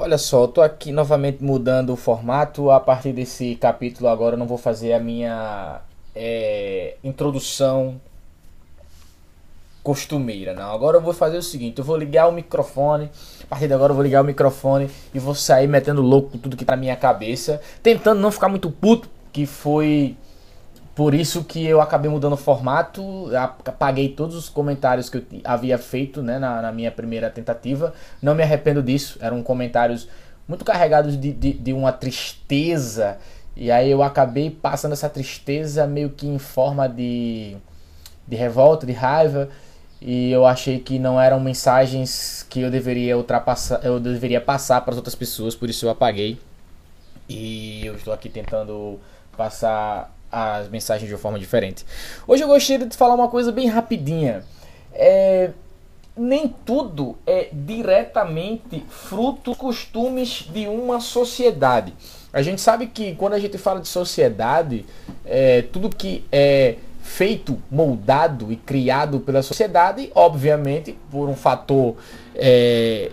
olha só, eu tô aqui novamente mudando o formato. A partir desse capítulo agora eu não vou fazer a minha é, introdução costumeira, não. Agora eu vou fazer o seguinte, eu vou ligar o microfone. A partir de agora eu vou ligar o microfone e vou sair metendo louco com tudo que tá na minha cabeça, tentando não ficar muito puto, que foi por isso que eu acabei mudando o formato, apaguei todos os comentários que eu havia feito né, na, na, minha primeira tentativa. Não me arrependo disso, eram comentários muito carregados de, de, de, uma tristeza. E aí eu acabei passando essa tristeza meio que em forma de, de revolta, de raiva. E eu achei que não eram mensagens que eu deveria ultrapassar, eu deveria passar para as outras pessoas, por isso eu apaguei. E eu estou aqui tentando passar as mensagens de uma forma diferente. Hoje eu gostaria de falar uma coisa bem rapidinha. É, nem tudo é diretamente fruto dos costumes de uma sociedade. A gente sabe que quando a gente fala de sociedade, é, tudo que é feito, moldado e criado pela sociedade, obviamente, por um fator é,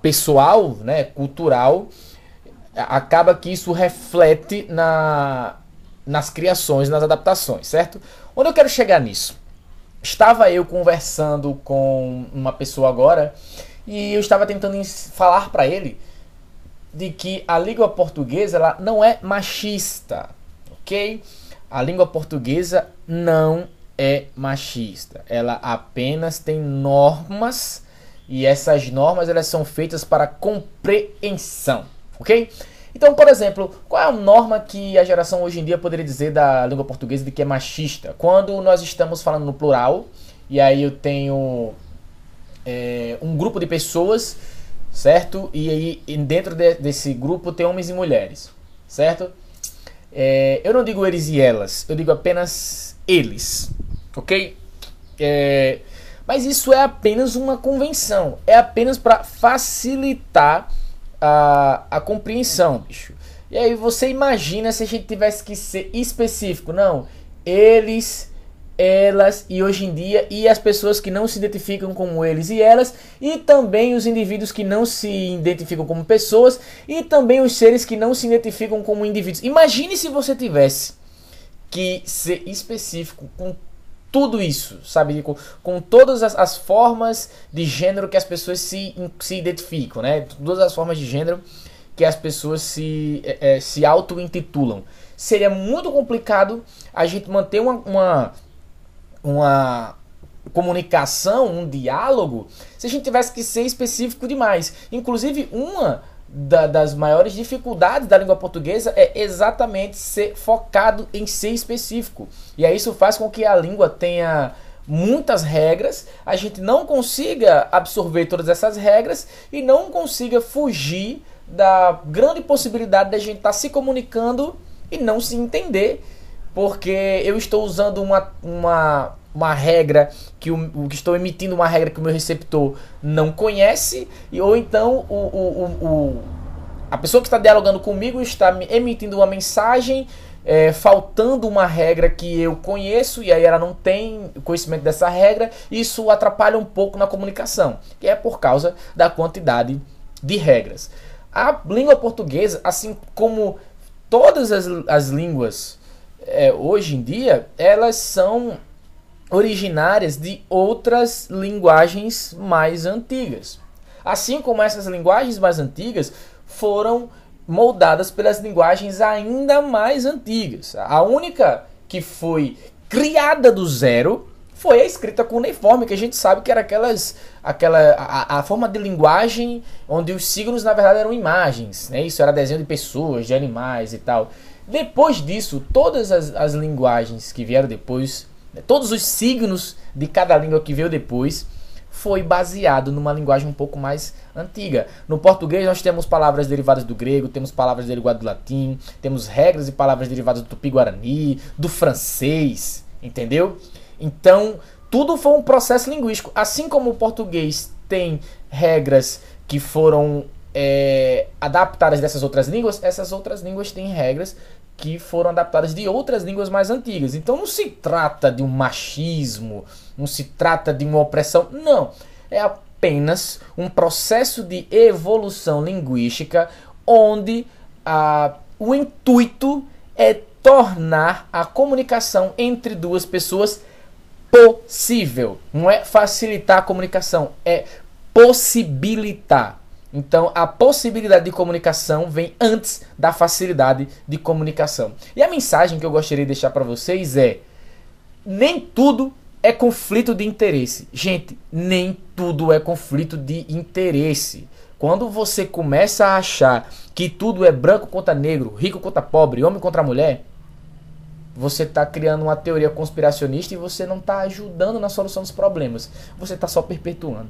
pessoal, né, cultural, acaba que isso reflete na, nas criações, nas adaptações, certo? Onde eu quero chegar nisso? Estava eu conversando com uma pessoa agora e eu estava tentando falar para ele de que a língua portuguesa ela não é machista, ok? A língua portuguesa não é machista. Ela apenas tem normas e essas normas elas são feitas para compreensão, ok? Então, por exemplo, qual é a norma que a geração hoje em dia poderia dizer da língua portuguesa de que é machista? Quando nós estamos falando no plural, e aí eu tenho é, um grupo de pessoas, certo? E aí dentro de, desse grupo tem homens e mulheres, certo? É, eu não digo eles e elas, eu digo apenas eles, ok? É, mas isso é apenas uma convenção, é apenas para facilitar a, a compreensão, bicho. E aí você imagina se a gente tivesse que ser específico. Não, eles, elas e hoje em dia, e as pessoas que não se identificam como eles e elas, e também os indivíduos que não se identificam como pessoas, e também os seres que não se identificam como indivíduos. Imagine se você tivesse que ser específico com tudo isso, sabe? Com, com todas as, as, formas de gênero que as pessoas se, se identificam, né? Todas as formas de gênero que as pessoas se, é, é se auto-intitulam. Seria muito complicado a gente manter uma, uma, uma comunicação, um diálogo, se a gente tivesse que ser específico demais. Inclusive, uma da, das maiores dificuldades da língua portuguesa é exatamente ser focado em ser específico. E aí isso faz com que a língua tenha muitas regras, a gente não consiga absorver todas essas regras e não consiga fugir da grande possibilidade de a gente estar tá se comunicando e não se entender, porque eu estou usando uma, uma uma regra que o, que estou emitindo uma regra que o meu receptor não conhece e ou então o, o, o a pessoa que está dialogando comigo está emitindo uma mensagem é, faltando uma regra que eu conheço e aí ela não tem conhecimento dessa regra isso atrapalha um pouco na comunicação que é por causa da quantidade de regras. A língua portuguesa assim como todas as, as línguas é, hoje em dia elas são originárias de outras linguagens mais antigas. Assim como essas linguagens mais antigas foram moldadas pelas linguagens ainda mais antigas. A única que foi criada do zero foi a escrita cuneiforme, que a gente sabe que era aquelas, aquela, a, a, forma de linguagem onde os signos na verdade eram imagens, né? Isso era desenho de pessoas, de animais e tal. Depois disso, todas as, as linguagens que vieram depois Todos os signos de cada língua que veio depois foi baseado numa linguagem um pouco mais antiga. No português nós temos palavras derivadas do grego, temos palavras derivadas do latim, temos regras e palavras derivadas do tupi-guarani, do francês, entendeu? Então, tudo foi um processo linguístico. Assim como o português tem regras que foram é, adaptadas dessas outras línguas, essas outras línguas têm regras que foram adaptadas de outras línguas mais antigas. Então não se trata de um machismo, não se trata de uma opressão, não. É apenas um processo de evolução linguística onde ah, o intuito é tornar a comunicação entre duas pessoas possível. Não é facilitar a comunicação, é possibilitar. Então, a possibilidade de comunicação vem antes da facilidade de comunicação. E a mensagem que eu gostaria de deixar para vocês é: nem tudo é conflito de interesse. Gente, nem tudo é conflito de interesse. Quando você começa a achar que tudo é branco contra negro, rico contra pobre, homem contra mulher, você está criando uma teoria conspiracionista e você não está ajudando na solução dos problemas. Você está só perpetuando.